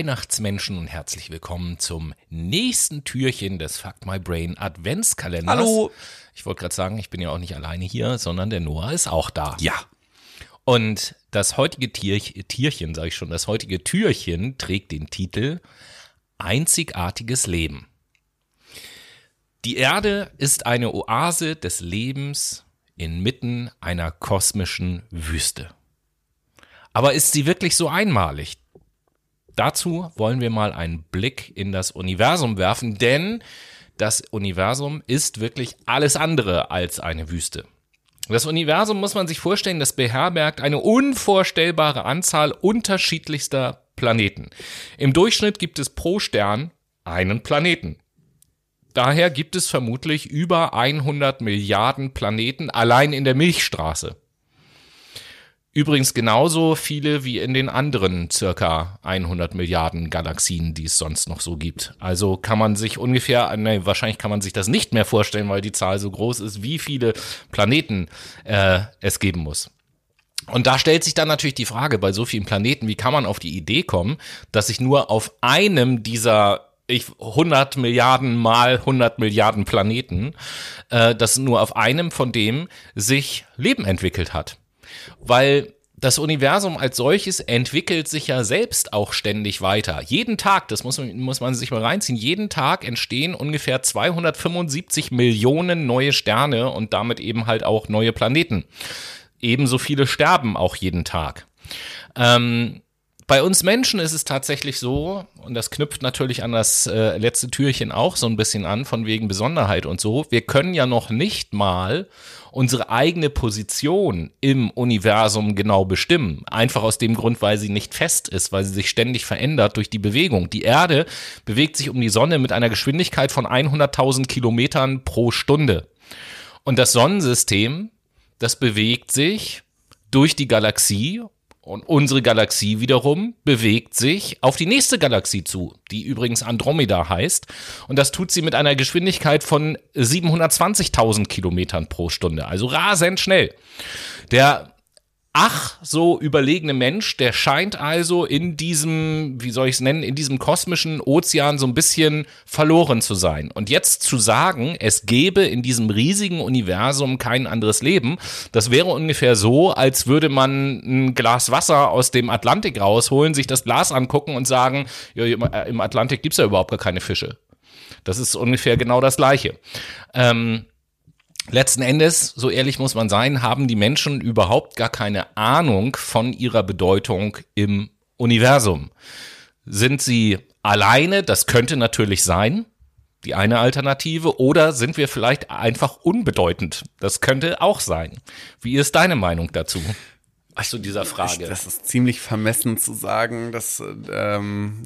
Weihnachtsmenschen und herzlich willkommen zum nächsten Türchen des Fuck My Brain Adventskalenders. Hallo. Ich wollte gerade sagen, ich bin ja auch nicht alleine hier, sondern der Noah ist auch da. Ja. Und das heutige Tierch Tierchen, sage ich schon, das heutige Türchen trägt den Titel Einzigartiges Leben. Die Erde ist eine Oase des Lebens inmitten einer kosmischen Wüste. Aber ist sie wirklich so einmalig? Dazu wollen wir mal einen Blick in das Universum werfen, denn das Universum ist wirklich alles andere als eine Wüste. Das Universum muss man sich vorstellen, das beherbergt eine unvorstellbare Anzahl unterschiedlichster Planeten. Im Durchschnitt gibt es pro Stern einen Planeten. Daher gibt es vermutlich über 100 Milliarden Planeten allein in der Milchstraße. Übrigens genauso viele wie in den anderen circa 100 Milliarden Galaxien, die es sonst noch so gibt. Also kann man sich ungefähr, nee, wahrscheinlich kann man sich das nicht mehr vorstellen, weil die Zahl so groß ist, wie viele Planeten äh, es geben muss. Und da stellt sich dann natürlich die Frage bei so vielen Planeten, wie kann man auf die Idee kommen, dass sich nur auf einem dieser ich 100 Milliarden mal 100 Milliarden Planeten, äh, dass nur auf einem von dem sich Leben entwickelt hat weil das Universum als solches entwickelt sich ja selbst auch ständig weiter. Jeden Tag, das muss man, muss man sich mal reinziehen, jeden Tag entstehen ungefähr 275 Millionen neue Sterne und damit eben halt auch neue Planeten. Ebenso viele sterben auch jeden Tag. Ähm, bei uns Menschen ist es tatsächlich so, und das knüpft natürlich an das äh, letzte Türchen auch so ein bisschen an, von wegen Besonderheit und so, wir können ja noch nicht mal unsere eigene Position im Universum genau bestimmen. Einfach aus dem Grund, weil sie nicht fest ist, weil sie sich ständig verändert durch die Bewegung. Die Erde bewegt sich um die Sonne mit einer Geschwindigkeit von 100.000 Kilometern pro Stunde. Und das Sonnensystem, das bewegt sich durch die Galaxie und unsere Galaxie wiederum bewegt sich auf die nächste Galaxie zu, die übrigens Andromeda heißt. Und das tut sie mit einer Geschwindigkeit von 720.000 Kilometern pro Stunde, also rasend schnell. Der ach so überlegene Mensch, der scheint also in diesem, wie soll ich es nennen, in diesem kosmischen Ozean so ein bisschen verloren zu sein. Und jetzt zu sagen, es gäbe in diesem riesigen Universum kein anderes Leben, das wäre ungefähr so, als würde man ein Glas Wasser aus dem Atlantik rausholen, sich das Glas angucken und sagen, ja, im Atlantik gibt's ja überhaupt gar keine Fische. Das ist ungefähr genau das Gleiche. Ähm, Letzten Endes, so ehrlich muss man sein, haben die Menschen überhaupt gar keine Ahnung von ihrer Bedeutung im Universum. Sind sie alleine? Das könnte natürlich sein, die eine Alternative. Oder sind wir vielleicht einfach unbedeutend? Das könnte auch sein. Wie ist deine Meinung dazu? Ach so, dieser Frage. das ist ziemlich vermessen zu sagen, dass ähm,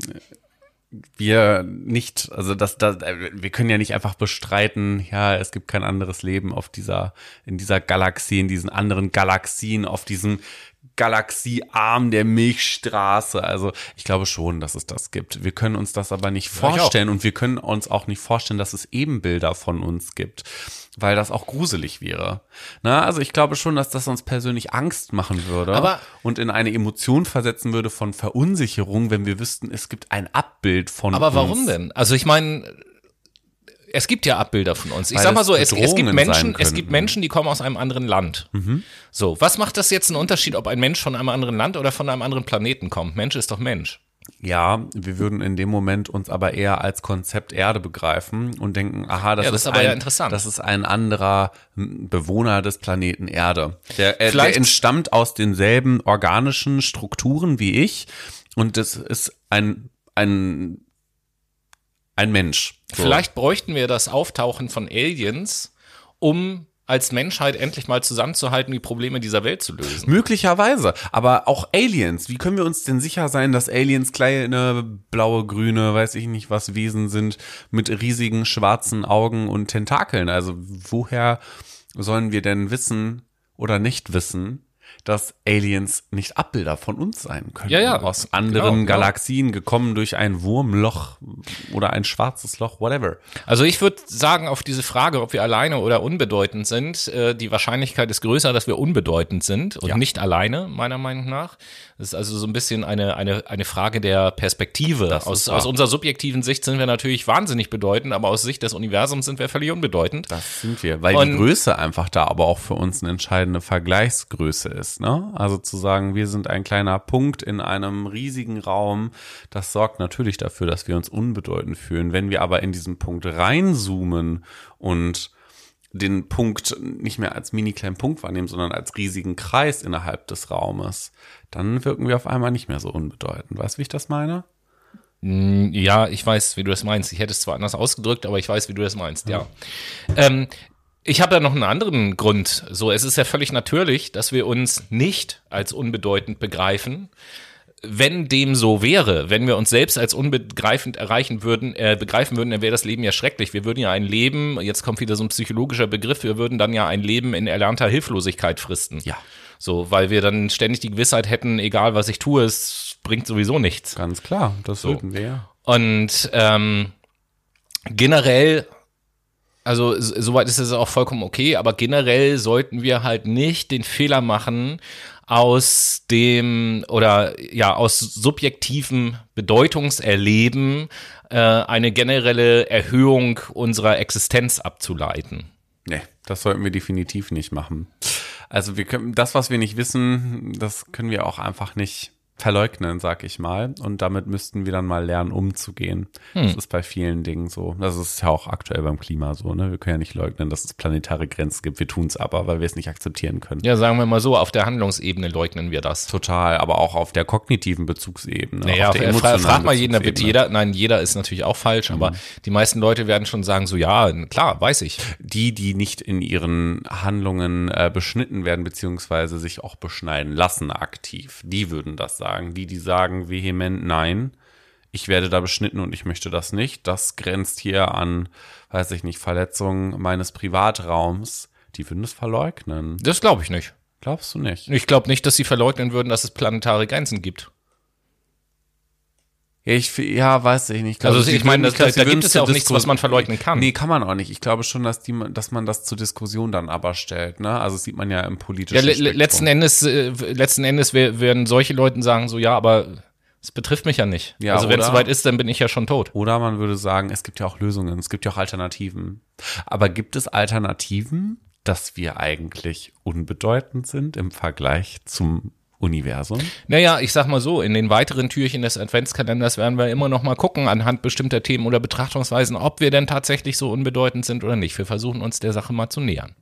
wir nicht, also das, das, wir können ja nicht einfach bestreiten, ja, es gibt kein anderes Leben auf dieser, in dieser Galaxie, in diesen anderen Galaxien, auf diesem Galaxiearm der Milchstraße. Also ich glaube schon, dass es das gibt. Wir können uns das aber nicht vorstellen und wir können uns auch nicht vorstellen, dass es Ebenbilder von uns gibt weil das auch gruselig wäre. Na, also ich glaube schon, dass das uns persönlich Angst machen würde aber und in eine Emotion versetzen würde von Verunsicherung, wenn wir wüssten, es gibt ein Abbild von aber uns. Aber warum denn? Also ich meine, es gibt ja Abbilder von uns. Ich weil sag mal so, es, es, gibt Menschen, es gibt Menschen, die kommen aus einem anderen Land. Mhm. So, was macht das jetzt einen Unterschied, ob ein Mensch von einem anderen Land oder von einem anderen Planeten kommt? Mensch ist doch Mensch. Ja, wir würden in dem Moment uns aber eher als Konzept Erde begreifen und denken, aha, das, ja, das ist, ein, ja das ist ein anderer Bewohner des Planeten Erde. Der, äh, der entstammt aus denselben organischen Strukturen wie ich und das ist ein, ein, ein Mensch. So. Vielleicht bräuchten wir das Auftauchen von Aliens, um als Menschheit endlich mal zusammenzuhalten, die Probleme dieser Welt zu lösen. Möglicherweise. Aber auch Aliens. Wie können wir uns denn sicher sein, dass Aliens kleine, blaue, grüne, weiß ich nicht was Wesen sind, mit riesigen schwarzen Augen und Tentakeln? Also woher sollen wir denn wissen oder nicht wissen, dass Aliens nicht Abbilder von uns sein können. Ja, ja. Aus anderen genau, Galaxien genau. gekommen durch ein Wurmloch oder ein schwarzes Loch, whatever. Also ich würde sagen, auf diese Frage, ob wir alleine oder unbedeutend sind, äh, die Wahrscheinlichkeit ist größer, dass wir unbedeutend sind und ja. nicht alleine, meiner Meinung nach. Das ist also so ein bisschen eine, eine, eine Frage der Perspektive. Aus, aus unserer subjektiven Sicht sind wir natürlich wahnsinnig bedeutend, aber aus Sicht des Universums sind wir völlig unbedeutend. Das sind wir, weil und die Größe einfach da aber auch für uns eine entscheidende Vergleichsgröße ist. Ne? Also zu sagen, wir sind ein kleiner Punkt in einem riesigen Raum, das sorgt natürlich dafür, dass wir uns unbedeutend fühlen. Wenn wir aber in diesen Punkt reinzoomen und den Punkt nicht mehr als mini kleinen Punkt wahrnehmen, sondern als riesigen Kreis innerhalb des Raumes, dann wirken wir auf einmal nicht mehr so unbedeutend. Weißt du, wie ich das meine? Mm, ja, ich weiß, wie du das meinst. Ich hätte es zwar anders ausgedrückt, aber ich weiß, wie du das meinst, ja. ja. Ähm, ich habe da noch einen anderen Grund. So, es ist ja völlig natürlich, dass wir uns nicht als unbedeutend begreifen. Wenn dem so wäre, wenn wir uns selbst als unbegreifend erreichen würden, äh, begreifen würden, dann wäre das Leben ja schrecklich. Wir würden ja ein Leben, jetzt kommt wieder so ein psychologischer Begriff, wir würden dann ja ein Leben in erlernter Hilflosigkeit fristen. Ja. So, weil wir dann ständig die Gewissheit hätten, egal was ich tue, es bringt sowieso nichts. Ganz klar, das so. würden wir ja. Und ähm, generell also soweit ist es auch vollkommen okay, aber generell sollten wir halt nicht den Fehler machen, aus dem oder ja aus subjektivem Bedeutungserleben äh, eine generelle Erhöhung unserer Existenz abzuleiten. Nee, das sollten wir definitiv nicht machen. Also wir können das, was wir nicht wissen, das können wir auch einfach nicht verleugnen, sag ich mal. Und damit müssten wir dann mal lernen, umzugehen. Hm. Das ist bei vielen Dingen so. Das ist ja auch aktuell beim Klima so. Ne? Wir können ja nicht leugnen, dass es planetare Grenzen gibt. Wir tun es aber, weil wir es nicht akzeptieren können. Ja, sagen wir mal so, auf der Handlungsebene leugnen wir das. Total, aber auch auf der kognitiven Bezugsebene. Naja, auf der fra frag mal jeden, da wird jeder, nein, jeder ist natürlich auch falsch, mhm. aber die meisten Leute werden schon sagen, so ja, klar, weiß ich. Die, die nicht in ihren Handlungen äh, beschnitten werden, beziehungsweise sich auch beschneiden lassen aktiv, die würden das sagen sagen. Die, die sagen vehement nein, ich werde da beschnitten und ich möchte das nicht, das grenzt hier an, weiß ich nicht, Verletzungen meines Privatraums. Die würden das verleugnen. Das glaube ich nicht. Glaubst du nicht? Ich glaube nicht, dass sie verleugnen würden, dass es planetare Grenzen gibt. Ja, ich, ja, weiß ich nicht. Ich also ich meine, da, da gibt es ja auch nichts, was man verleugnen kann. Nee, kann man auch nicht. Ich glaube schon, dass, die, dass man das zur Diskussion dann aber stellt. Ne? Also sieht man ja im politischen ja, le letzten Endes, äh, letzten Endes werden solche Leute sagen so, ja, aber es betrifft mich ja nicht. Ja, also wenn es soweit ist, dann bin ich ja schon tot. Oder man würde sagen, es gibt ja auch Lösungen, es gibt ja auch Alternativen. Aber gibt es Alternativen, dass wir eigentlich unbedeutend sind im Vergleich zum Universum? Naja, ich sag mal so, in den weiteren Türchen des Adventskalenders werden wir immer noch mal gucken, anhand bestimmter Themen oder Betrachtungsweisen, ob wir denn tatsächlich so unbedeutend sind oder nicht. Wir versuchen uns der Sache mal zu nähern.